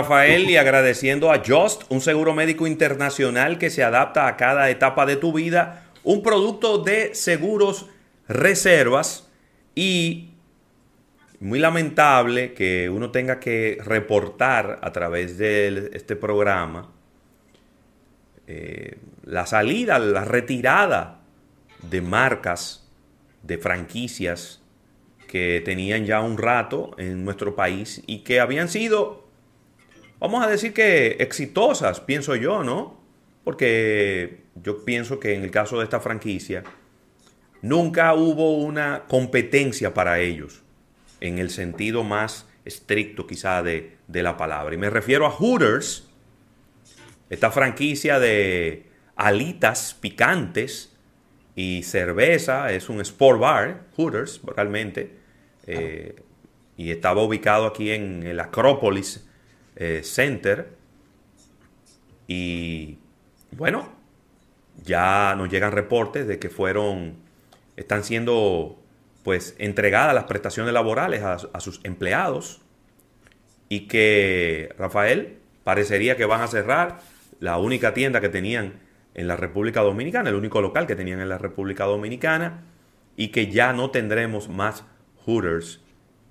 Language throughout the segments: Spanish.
Rafael, y agradeciendo a Just, un seguro médico internacional que se adapta a cada etapa de tu vida, un producto de seguros reservas y muy lamentable que uno tenga que reportar a través de este programa eh, la salida, la retirada de marcas, de franquicias que tenían ya un rato en nuestro país y que habían sido, vamos a decir que exitosas, pienso yo, ¿no? Porque yo pienso que en el caso de esta franquicia, nunca hubo una competencia para ellos, en el sentido más estricto quizá de, de la palabra. Y me refiero a Hooters, esta franquicia de alitas picantes y cerveza, es un sport bar, Hooters, realmente, eh, y estaba ubicado aquí en el Acropolis eh, Center. Y bueno, ya nos llegan reportes de que fueron, están siendo pues entregadas las prestaciones laborales a, a sus empleados y que Rafael parecería que van a cerrar la única tienda que tenían en la República Dominicana, el único local que tenían en la República Dominicana, y que ya no tendremos más Hooters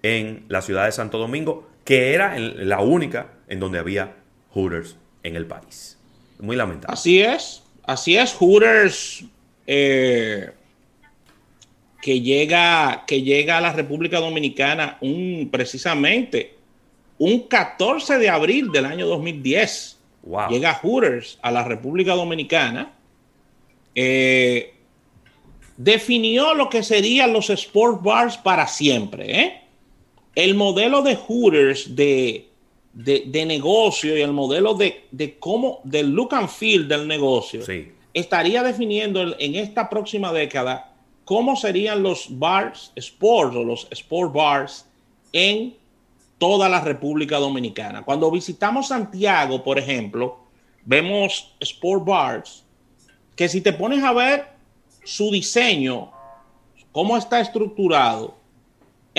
en la ciudad de Santo Domingo, que era la única en donde había Hooters en el país. Muy lamentable. Así es, así es, Hooters eh, que, llega, que llega a la República Dominicana un, precisamente un 14 de abril del año 2010 Llega Hooters a la República Dominicana. Eh, definió lo que serían los sport bars para siempre. ¿eh? El modelo de Hooters de, de, negocio y el modelo de, de, cómo, del look and feel del negocio, estaría definiendo en esta próxima década cómo serían los bars sports o los sport bars en toda la República Dominicana. Cuando visitamos Santiago, por ejemplo, vemos sport bars que si te pones a ver su diseño, cómo está estructurado,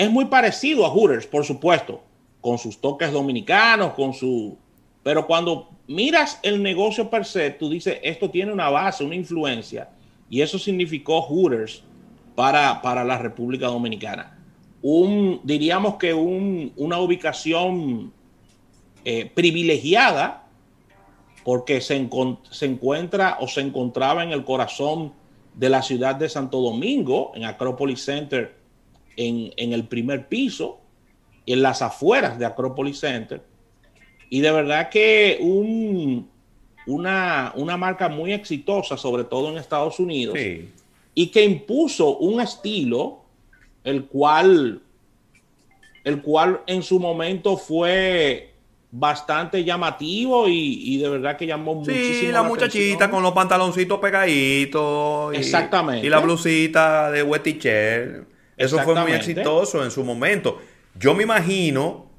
es muy parecido a Hooters, por supuesto, con sus toques dominicanos, con su... Pero cuando miras el negocio per se, tú dices, esto tiene una base, una influencia, y eso significó Hooters para, para la República Dominicana. Un, diríamos que una ubicación eh, privilegiada porque se, se, encuentra o se encontraba en el corazón de la ciudad de Santo Domingo, en Acropolis Center, en, el primer piso, en las afueras de Acropolis Center. Y de verdad que una, una, marca muy exitosa, sobre todo en Estados Unidos, y que impuso un estilo el cual, el cual en su momento fue bastante llamativo y, de verdad que llamó muchísimo. Sí, la, muchachita con los pantaloncitos pegaditos. Exactamente. Y la blusita de Wetticher. Eso fue muy exitoso en su momento. Yo me imagino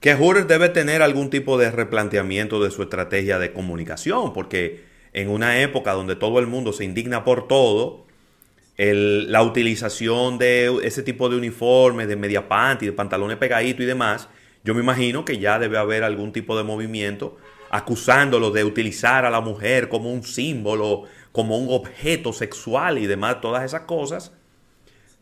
que Hooters debe tener algún tipo de replanteamiento de su estrategia de comunicación, porque en una época donde todo el mundo se indigna por todo, la utilización de ese tipo de uniformes, de media panty, de pantalones pegaditos y demás, yo me imagino que ya debe haber algún tipo de movimiento acusándolo de utilizar a la mujer como un símbolo, como un objeto sexual y demás, todas esas cosas.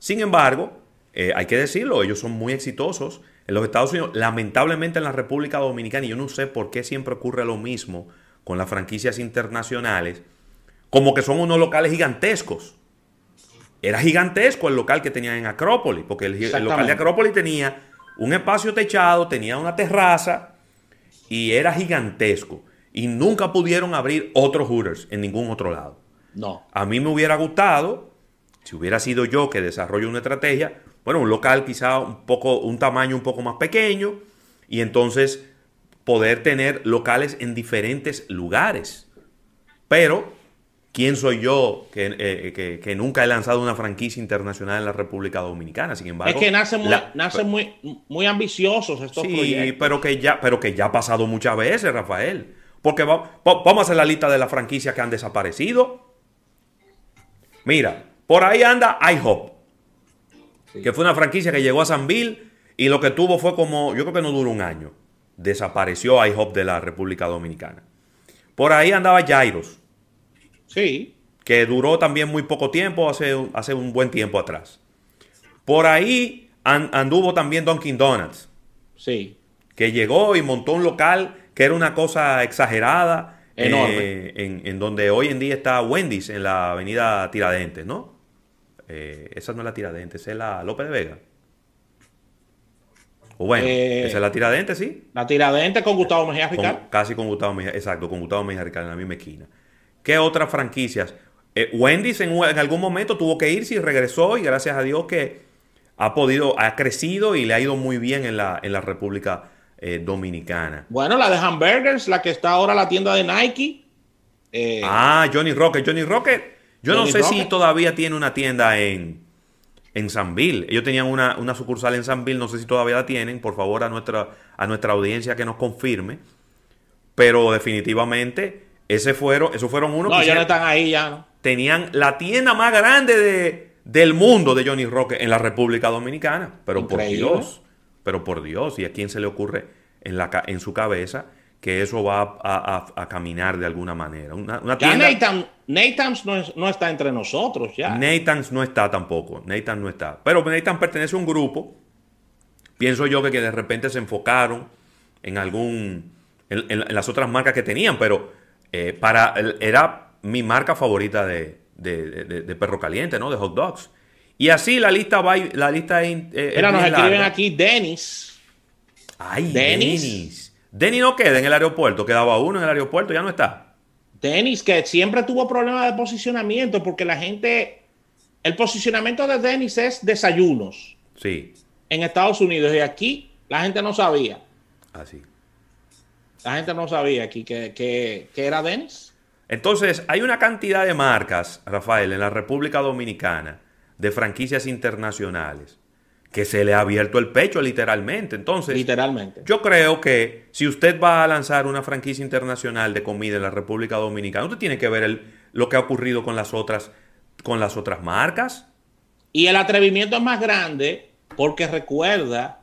Sin embargo, eh, hay que decirlo, ellos son muy exitosos en los Estados Unidos, lamentablemente en la República Dominicana, y yo no sé por qué siempre ocurre lo mismo con las franquicias internacionales, como que son unos locales gigantescos era gigantesco el local que tenían en Acrópolis, porque el, local de Acrópolis tenía un espacio techado, tenía una terraza y era gigantesco. Y nunca pudieron abrir otros Hooters en ningún otro lado. No. A mí me hubiera gustado, si hubiera sido yo que desarrollo una estrategia, bueno, un local quizá un poco, un tamaño un poco más pequeño, y entonces poder tener locales en diferentes lugares. Pero ¿Quién soy yo eh, que, nunca he lanzado una franquicia internacional en la República Dominicana? Sin embargo, es que nacen muy, muy, ambiciosos estos sí, pero que ya, pero que ya ha pasado muchas veces, Rafael. Porque vamos a hacer la lista de las franquicias que han desaparecido. Mira, por ahí anda IHOP, que fue una franquicia que llegó a San Bill y lo que tuvo fue como, yo creo que no duró un año. desapareció IHOP de la República Dominicana. Por ahí andaba Jairos. Sí. Que duró también muy poco tiempo, hace, hace un buen tiempo atrás. Por ahí anduvo también Dunkin' Donuts. Sí. Que llegó y montó un local que era una cosa exagerada. Enorme. Eh, en, donde hoy en día está Wendy's, en la avenida Tiradentes, ¿no? Eh, esa no es la Tiradentes, es la López de Vega. O bueno, Eh, esa es la Tiradentes, sí. La tiradente con Gustavo Mejía Ricardo. casi con Gustavo Mejía, exacto, con Gustavo Mejía Ricardo en la misma esquina. ¿Qué otras franquicias? Eh, Wendy's en, algún momento tuvo que irse y regresó y gracias a Dios que ha podido, ha crecido y le ha ido muy bien en la, en la República eh, Dominicana. Bueno, la de hamburgers, la que está ahora la tienda de Nike. Eh, Ah, Johnny Rocket. Johnny Rocket, yo no sé si todavía tiene una tienda en, en Sanville. Ellos tenían una, una sucursal en Sanville, no sé si todavía la tienen. Por favor, a nuestra, a nuestra audiencia que nos confirme. Pero definitivamente, ese fueron, esos fueron unos no, que ya no están ahí ya. ¿no? tenían la tienda más grande de, del mundo de Johnny Rocket en la República Dominicana. Pero Increíble. por Dios, pero por Dios, ¿y a quién se le ocurre en, la, en su cabeza que eso va a, a- a caminar de alguna manera? Una, una Ya tienda... Nathan, Nathan's no, es- no está entre nosotros ya. Nathan's no está tampoco. Nathan no está. Pero Nathan pertenece a un grupo. Pienso yo que, que de repente se enfocaron en algún. en, en- en las otras marcas que tenían. Pero eh, para era mi marca favorita de, de- de- de perro caliente, ¿no? De hot dogs. Y así la lista va. y- La lista es, eh, Mira, es nos escriben larga. aquí Dennis. Ay, Dennis. Dennis. Dennis no queda en el aeropuerto. Quedaba uno en el aeropuerto, ya no está. Dennis, que siempre tuvo problemas de posicionamiento porque la gente. El posicionamiento de Dennis es desayunos Sí, en Estados Unidos y aquí la gente no sabía. así. La gente no sabía aquí que, que- que era Dennis. Entonces, hay una cantidad de marcas, Rafael, en la República Dominicana, de franquicias internacionales, que se le ha abierto el pecho literalmente. Entonces, Literalmente. yo creo que si usted va a lanzar una franquicia internacional de comida en la República Dominicana, usted tiene que ver el- lo que ha ocurrido con las otras, con las otras marcas. Y el atrevimiento es más grande porque recuerda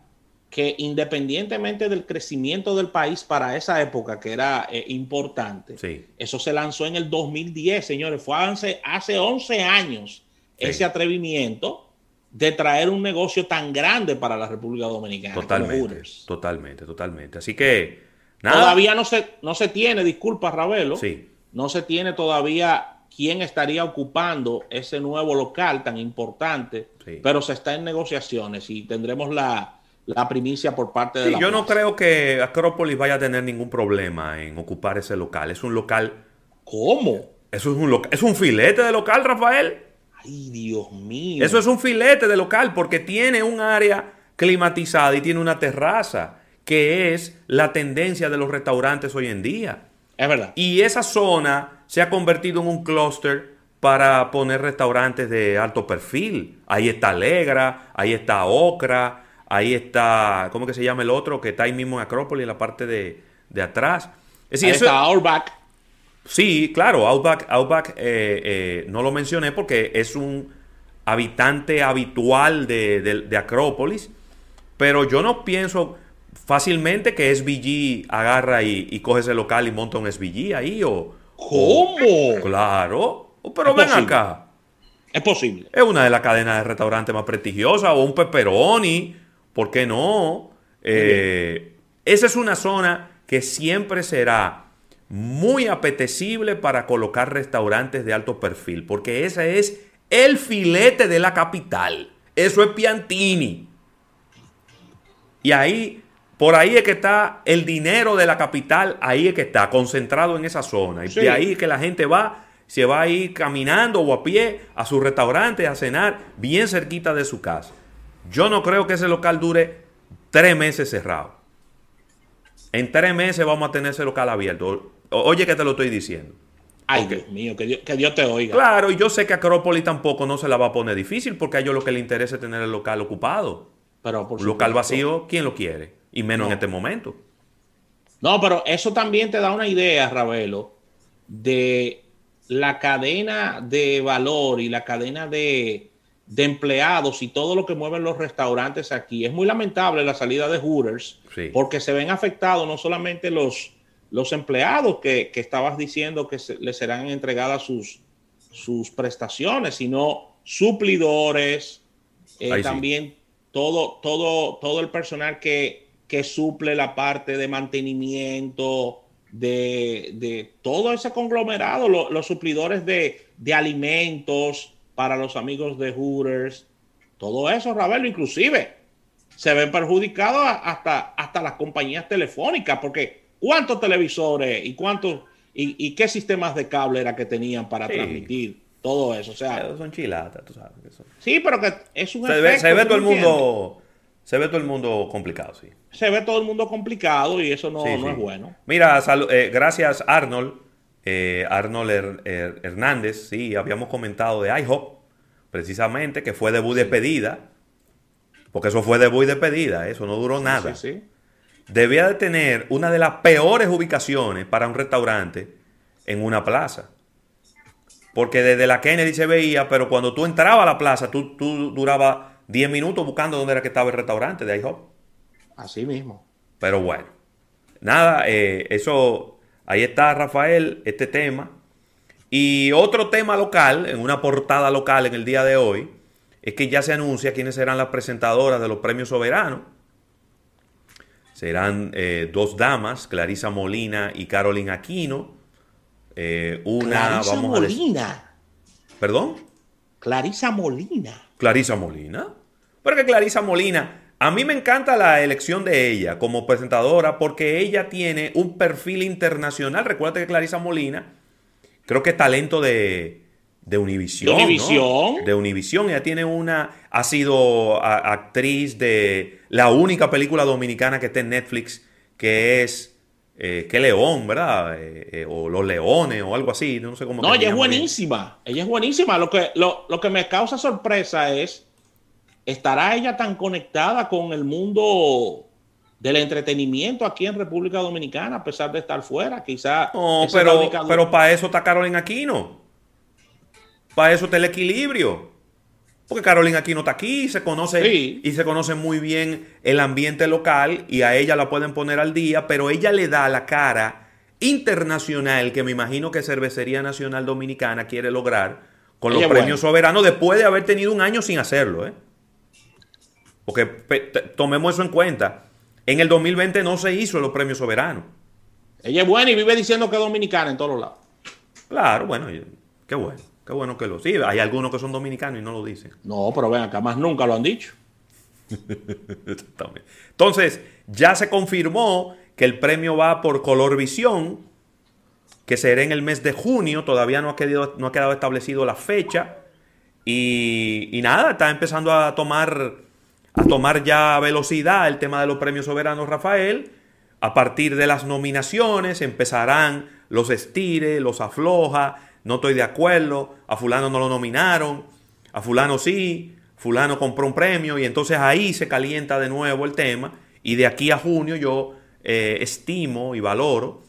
que independientemente del crecimiento del país para esa época, que era eh, importante, Sí. eso se lanzó en el 2010, señores, fue hace, hace 11 años Sí. ese atrevimiento de traer un negocio tan grande para la República Dominicana. Totalmente, totalmente, totalmente. Así que, nada. Todavía no se, no se tiene, disculpa Ravelo, Sí. no se tiene todavía quién estaría ocupando ese nuevo local tan importante, Sí. pero se está en negociaciones y tendremos la, la primicia por parte de Sí, la yo no creo que Acrópolis vaya a tener ningún problema en ocupar ese local. Es un local ¿Cómo? Eso es un es un filete de local, Rafael. Ay, Dios mío. Eso es un filete de local porque tiene un área climatizada y tiene una terraza, que es la tendencia de los restaurantes hoy en día. Es verdad. Y esa zona se ha convertido en un clúster para poner restaurantes de alto perfil. Ahí está Alegra, ahí está Ocra, ahí está, ¿cómo que se llama el otro? Que está ahí mismo en Acrópolis, en la parte de, de atrás. Es decir, Ahí eso- está Outback. Sí, claro, Outback, Outback eh, eh, no lo mencioné porque es un habitante habitual de, de- de Acrópolis, pero yo no pienso fácilmente que SVG agarra y, y coge ese local y monta un SVG ahí o... ¿Cómo? o- claro, pero Es ven posible. acá, Es posible. es una de las cadenas de restaurantes más prestigiosas o un pepperoni, ¿por qué no? Eh, esa es una zona que siempre será muy apetecible para colocar restaurantes de alto perfil, porque ese es el filete de la capital. Eso es Piantini. Y ahí, por ahí es que está el dinero de la capital, ahí es que está concentrado en esa zona. Y Sí. de ahí es que la gente va, se va a ir caminando o a pie a su restaurante a cenar bien cerquita de su casa. Yo no creo que ese local dure tres meses cerrado. En tres meses vamos a tener ese local abierto. Oye que te lo estoy diciendo. Ay. Dios mío, que Dios, que Dios te oiga. Claro, y yo sé que Acrópolis tampoco no se la va a poner difícil porque a ellos lo que les interesa es tener el local ocupado. Pero por local vacío, ¿quién lo quiere? Y menos en este momento. No, pero eso también te da una idea, Ravelo, de la cadena de valor y la cadena de, de empleados y todo lo que mueven los restaurantes aquí. Es muy lamentable la salida de Hooters porque se ven afectados no solamente los, los empleados que, estabas diciendo que les serán entregadas sus, sus prestaciones, sino suplidores, eh, también todo, todo, todo el personal que, que suple la parte de mantenimiento, de, todo ese conglomerado, los suplidores de, de, alimentos para los amigos de Hooters, todo eso, Ravelo, inclusive se ven perjudicados hasta, hasta las compañías telefónicas, porque ¿cuántos televisores y cuántos y, qué sistemas de cable era que tenían para transmitir todo eso? O sea, son chilatas, tú sabes. Sí, pero que es un se ve, se ve todo el mundo se ve todo el mundo complicado, sí. Se ve todo el mundo complicado y eso no, es bueno. Mira, eh, gracias Arnold, eh, Arnold Hernández, sí, habíamos comentado de IHOP, precisamente, que fue debut de pedida, porque eso fue debut de pedida, eso no duró nada. Sí, Debía de tener una de las peores ubicaciones para un restaurante en una plaza. Porque desde la Kennedy se veía, pero cuando tú entrabas a la plaza, tú, tú durabas 10 minutos buscando dónde era que estaba el restaurante de IHOP. Así mismo. Pero bueno, nada, eh, eso, ahí está Rafael, este tema. Y otro tema local, en una portada local en el día de hoy, es que ya se anuncia quiénes serán las presentadoras de los premios soberanos. Serán eh, dos damas, Clarisa Molina y Carolina Aquino. Eh, una, Clarisa Molina. ¿Perdón? Clarisa Molina. Clarisa Molina. Porque Clarisa Molina, a mí me encanta la elección de ella como presentadora porque ella tiene un perfil internacional. Recuerda que Clarisa Molina, creo que es talento de, de Univisión. ¿De Univisión? De Univisión. Ella tiene una. Ha sido actriz de la única película dominicana que está en Netflix, que es. Eh, ¿Qué león, verdad? Eh, eh, o Los Leones o algo así. No sé cómo. No, ella es buenísima. Ella es buenísima. Lo que, lo, lo que me causa sorpresa es ¿Estará ella tan conectada con el mundo del entretenimiento aquí en República Dominicana a pesar de estar fuera? Quizá. No, pero, pero para eso está Carolina Aquino. Para eso está el equilibrio. Porque Carolina Aquino está aquí, se conoce y se conoce muy bien el ambiente local y a ella la pueden poner al día, pero ella le da la cara internacional que me imagino que Cervecería Nacional Dominicana quiere lograr con los premios soberanos después de haber tenido un año sin hacerlo, ¿eh? Porque tomemos eso en cuenta. En el 2020 no se hizo los premios soberanos. Ella es buena y vive diciendo que es dominicana en todos lados. Claro, bueno, qué bueno. Qué bueno que lo sí. Hay algunos que son dominicanos y no lo dicen. No, pero ven acá, más nunca lo han dicho. Entonces, ya se confirmó que el premio va por Color Visión, que será en el mes de junio. Todavía no ha quedado, no ha quedado establecido la fecha. Y, y nada, está empezando a tomar a tomar ya velocidad el tema de los premios soberanos Rafael. A partir de las nominaciones empezarán los estire, los afloja, no estoy de acuerdo, a fulano no lo nominaron, a fulano sí, fulano compró un premio y entonces ahí se calienta de nuevo el tema y de aquí a junio yo eh, estimo y valoro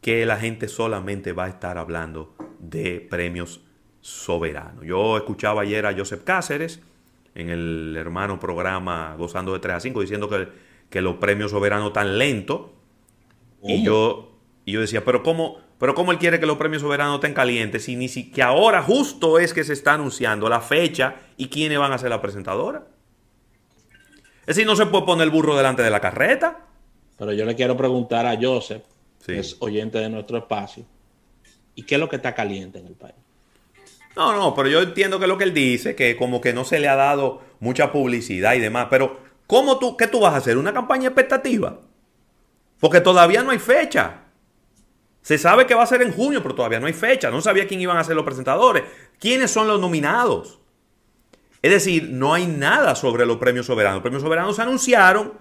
que la gente solamente va a estar hablando de premios soberanos. Yo escuchaba ayer a Joseph Cáceres, en el hermano programa Gozando de 3 a 5 diciendo que, que los premios soberanos tan lentos. Y yo, y yo decía, pero ¿cómo, pero ¿cómo él quiere que los premios soberanos estén calientes? Si ni si, que ahora justo es que se está anunciando la fecha y quiénes van a ser la presentadora. Es decir, no se puede poner el burro delante de la carreta. Pero yo le quiero preguntar a Joseph, que es oyente de nuestro espacio, ¿y qué es lo que está caliente en el país? No, no, pero yo entiendo que lo que él dice, que como que no se le ha dado mucha publicidad y demás. Pero, ¿cómo tú, qué tú vas a hacer? ¿Una campaña expectativa? Porque todavía no hay fecha. Se sabe que va a ser en junio, pero todavía no hay fecha. No sabía quién iban a ser los presentadores. ¿Quiénes son los nominados? Es decir, no hay nada sobre los premios soberanos. Los premios soberanos se anunciaron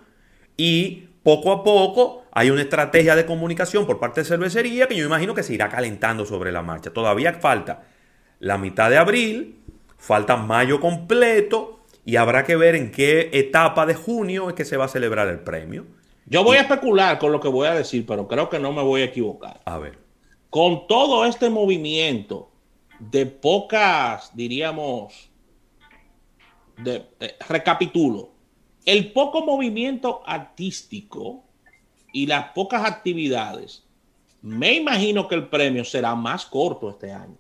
y poco a poco hay una estrategia de comunicación por parte de cervecería que yo imagino que se irá calentando sobre la marcha. Todavía falta la mitad de abril, falta mayo completo y habrá que ver en qué etapa de junio es que se va a celebrar el premio. Yo voy a especular con lo que voy a decir, pero creo que no me voy a equivocar. A ver. Con todo este movimiento de pocas, diríamos, recapitulo, el poco movimiento artístico y las pocas actividades, me imagino que el premio será más corto este año.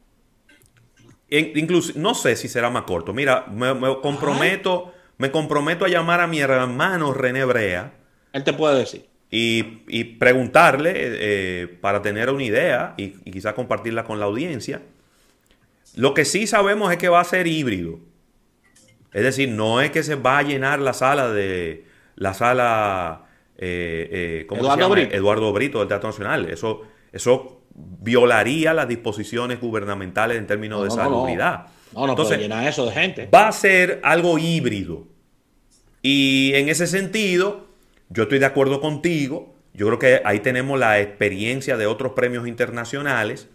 Incluso, no sé si será más corto. Mira, me, comprometo, me comprometo a llamar a mi hermano René Brea. Él te puede decir. Y, preguntarle eh, para tener una idea y, y quizás compartirla con la audiencia. Lo que sí sabemos es que va a ser híbrido. Es decir, no es que se va a llenar la sala de la sala eh, eh, ¿cómo Eduardo, se llama? Brito. Eduardo Brito del Teatro Nacional. Eso, eso violaría las disposiciones gubernamentales en términos de salubridad. No, no, Entonces, puede llenar eso de gente. Va a ser algo híbrido. Y en ese sentido, yo estoy de acuerdo contigo. Yo creo que ahí tenemos la experiencia de otros premios internacionales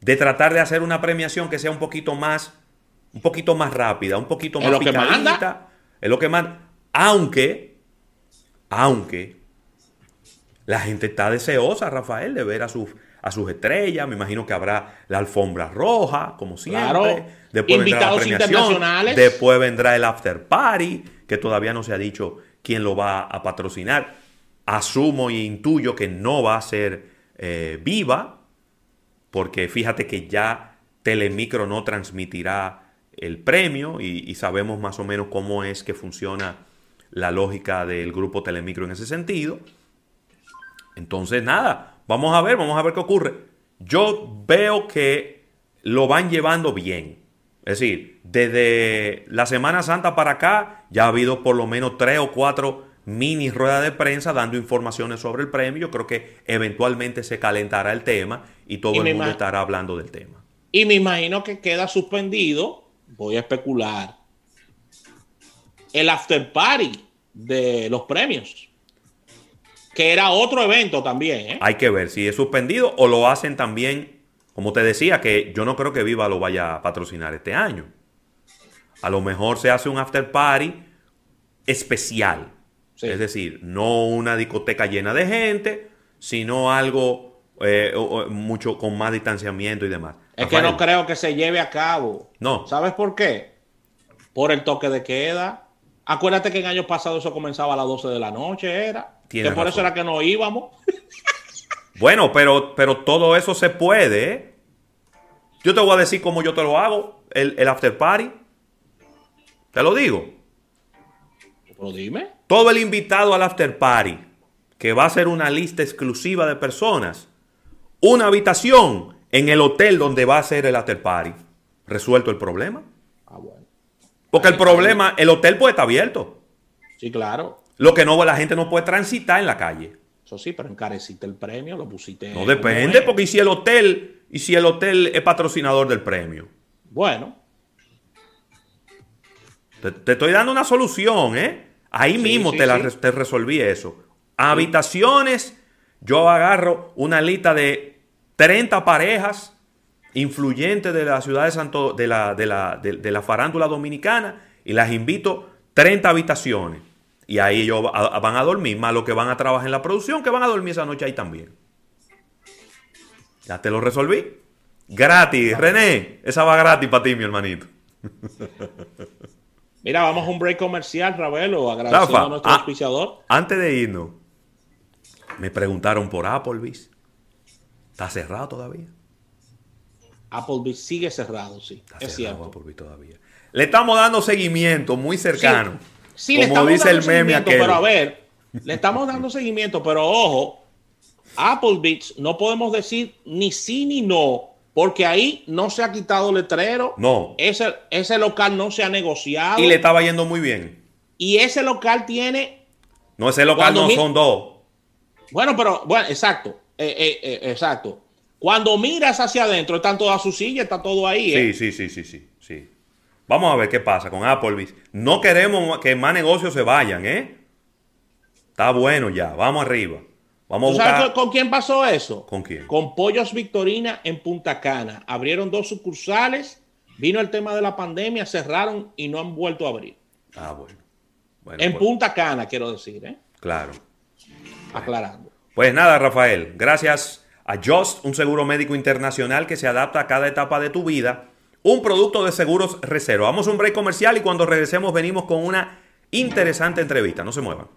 de tratar de hacer una premiación que sea un poquito más un poquito más rápida, un poquito más ¿Es lo que manda? Es lo que manda. Aunque, aunque, la gente está deseosa, Rafael, de ver a sus, a sus estrellas. Me imagino que habrá la alfombra roja, como siempre. Después Invitados vendrá la internacionales. Después vendrá el after party, que todavía no se ha dicho quién lo va a patrocinar. Asumo e intuyo que no va a ser eh, viva, porque fíjate que ya Telemicro no transmitirá el premio y, sabemos más o menos cómo es que funciona la lógica del grupo Telemicro en ese sentido. Entonces, nada, vamos a ver, vamos a ver qué ocurre. Yo veo que lo van llevando bien. Es decir, desde la Semana Santa para acá ya ha habido por lo menos tres o cuatro mini ruedas de prensa dando informaciones sobre el premio. Yo creo que eventualmente se calentará el tema y todo el mundo estará hablando del tema. Y me imagino que queda suspendido voy a especular, el after party de los premios, que era otro evento también. ¿eh? Hay que ver si es suspendido o lo hacen también, como te decía, que yo no creo que Viva lo vaya a patrocinar este año. A lo mejor se hace un after party especial. Es decir, no una discoteca llena de gente, sino algo eh, mucho con más distanciamiento y demás. Es que no creo que se lleve a cabo. No. ¿Sabes por qué? Por el toque de queda. Acuérdate que en años pasados eso comenzaba a las 12 de la noche, era. que por eso era que no íbamos. bueno, pero, pero todo eso se puede. ¿eh? Yo te voy a decir cómo yo te lo hago, el, el after party. Te lo digo. Pero dime. Todo el invitado al after party, que va a ser una lista exclusiva de personas, una habitación en el hotel donde va a ser el after party, resuelto el problema. Ah, bueno. Porque el problema, el hotel puede estar abierto. Sí, claro. Lo que no, la gente no puede transitar en la calle. Eso sí, pero encareciste el premio, lo pusiste. No depende, porque ¿y si el hotel, y si el hotel es patrocinador del premio. Bueno. Te, estoy dando una solución, ¿eh? Ahí mismo te, la, te resolví eso. Habitaciones, yo agarro una lista de 30 parejas influyentes de la ciudad de Santo, de la, de la, de, la farándula dominicana y las invito 30 habitaciones. Y ahí ellos van a dormir, más los que van a trabajar en la producción, que van a dormir esa noche ahí también. Ya te lo resolví. Gratis, René. Esa va gratis para ti, mi hermanito. Mira, vamos a un break comercial, Ravelo, agradeciendo a nuestro auspiciador. Antes de irnos, me preguntaron por Applebee's. ¿Está cerrado todavía? Applebee's sigue cerrado, sí. es cierto. Applebee's todavía. Le estamos dando seguimiento muy cercano. Sí, le estamos dice dando el meme seguimiento, pero a ver, le estamos dando seguimiento, pero ojo, Applebee's no podemos decir ni sí ni no, porque ahí no se ha quitado letrero. No. Ese, ese local no se ha negociado. Y le estaba yendo muy bien. Y ese local tiene. No, ese local no son dos. Bueno, pero, bueno, exacto. Eh, eh, eh, exacto. Cuando miras hacia adentro, están todas sus sillas, está todo ahí. Sí, sí, sí, sí, sí, sí. Vamos a ver qué pasa con Applebee's. No queremos que más negocios se vayan, ¿eh? Está bueno ya, vamos arriba. Vamos sabes con quién pasó eso? ¿Con quién? Con Pollos Victorina en Punta Cana. Abrieron dos sucursales, vino el tema de la pandemia, cerraron y no han vuelto a abrir. Ah, bueno. en pues. Punta Cana, quiero decir, ¿eh? Claro. Aclarando. Pues nada, Rafael, gracias a Just, un seguro médico internacional que se adapta a cada etapa de tu vida, un producto de seguros reserva. Vamos a un break comercial y cuando regresemos venimos con una interesante entrevista. No se muevan.